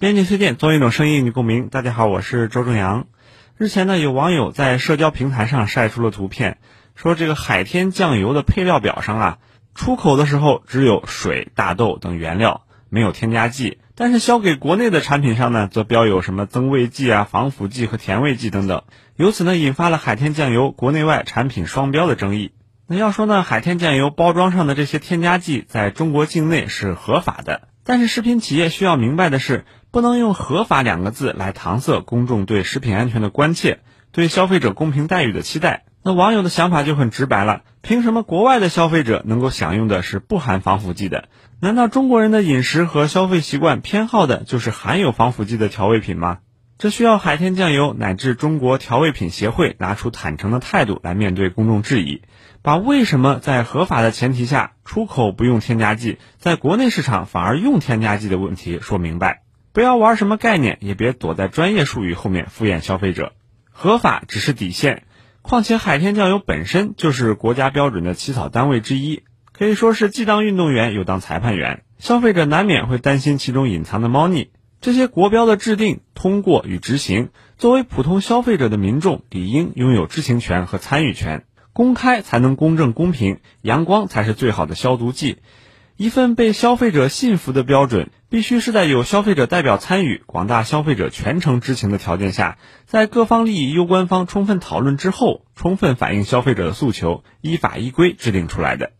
编辑推荐，做一种声音与你共鸣。大家好，我是周正阳。日前呢，有网友在社交平台上晒出了图片，说这个海天酱油的配料表上啊，出口的时候只有水、大豆等原料，没有添加剂；但是销给国内的产品上呢，则标有什么增味剂啊、防腐剂和甜味剂等等。由此呢，引发了海天酱油国内外产品双标的争议。那要说呢，海天酱油包装上的这些添加剂在中国境内是合法的，但是食品企业需要明白的是。不能用“合法”两个字来搪塞公众对食品安全的关切，对消费者公平待遇的期待。那网友的想法就很直白了：凭什么国外的消费者能够享用的是不含防腐剂的？难道中国人的饮食和消费习惯偏好的就是含有防腐剂的调味品吗？这需要海天酱油乃至中国调味品协会拿出坦诚的态度来面对公众质疑，把为什么在合法的前提下出口不用添加剂，在国内市场反而用添加剂的问题说明白。不要玩什么概念，也别躲在专业术语后面敷衍消费者。合法只是底线，况且海天酱油本身就是国家标准的起草单位之一，可以说是既当运动员又当裁判员。消费者难免会担心其中隐藏的猫腻。这些国标的制定、通过与执行，作为普通消费者的民众，理应拥有知情权和参与权。公开才能公正公平，阳光才是最好的消毒剂。一份被消费者信服的标准，必须是在有消费者代表参与、广大消费者全程知情的条件下，在各方利益攸关方充分讨论之后，充分反映消费者的诉求，依法依规制定出来的。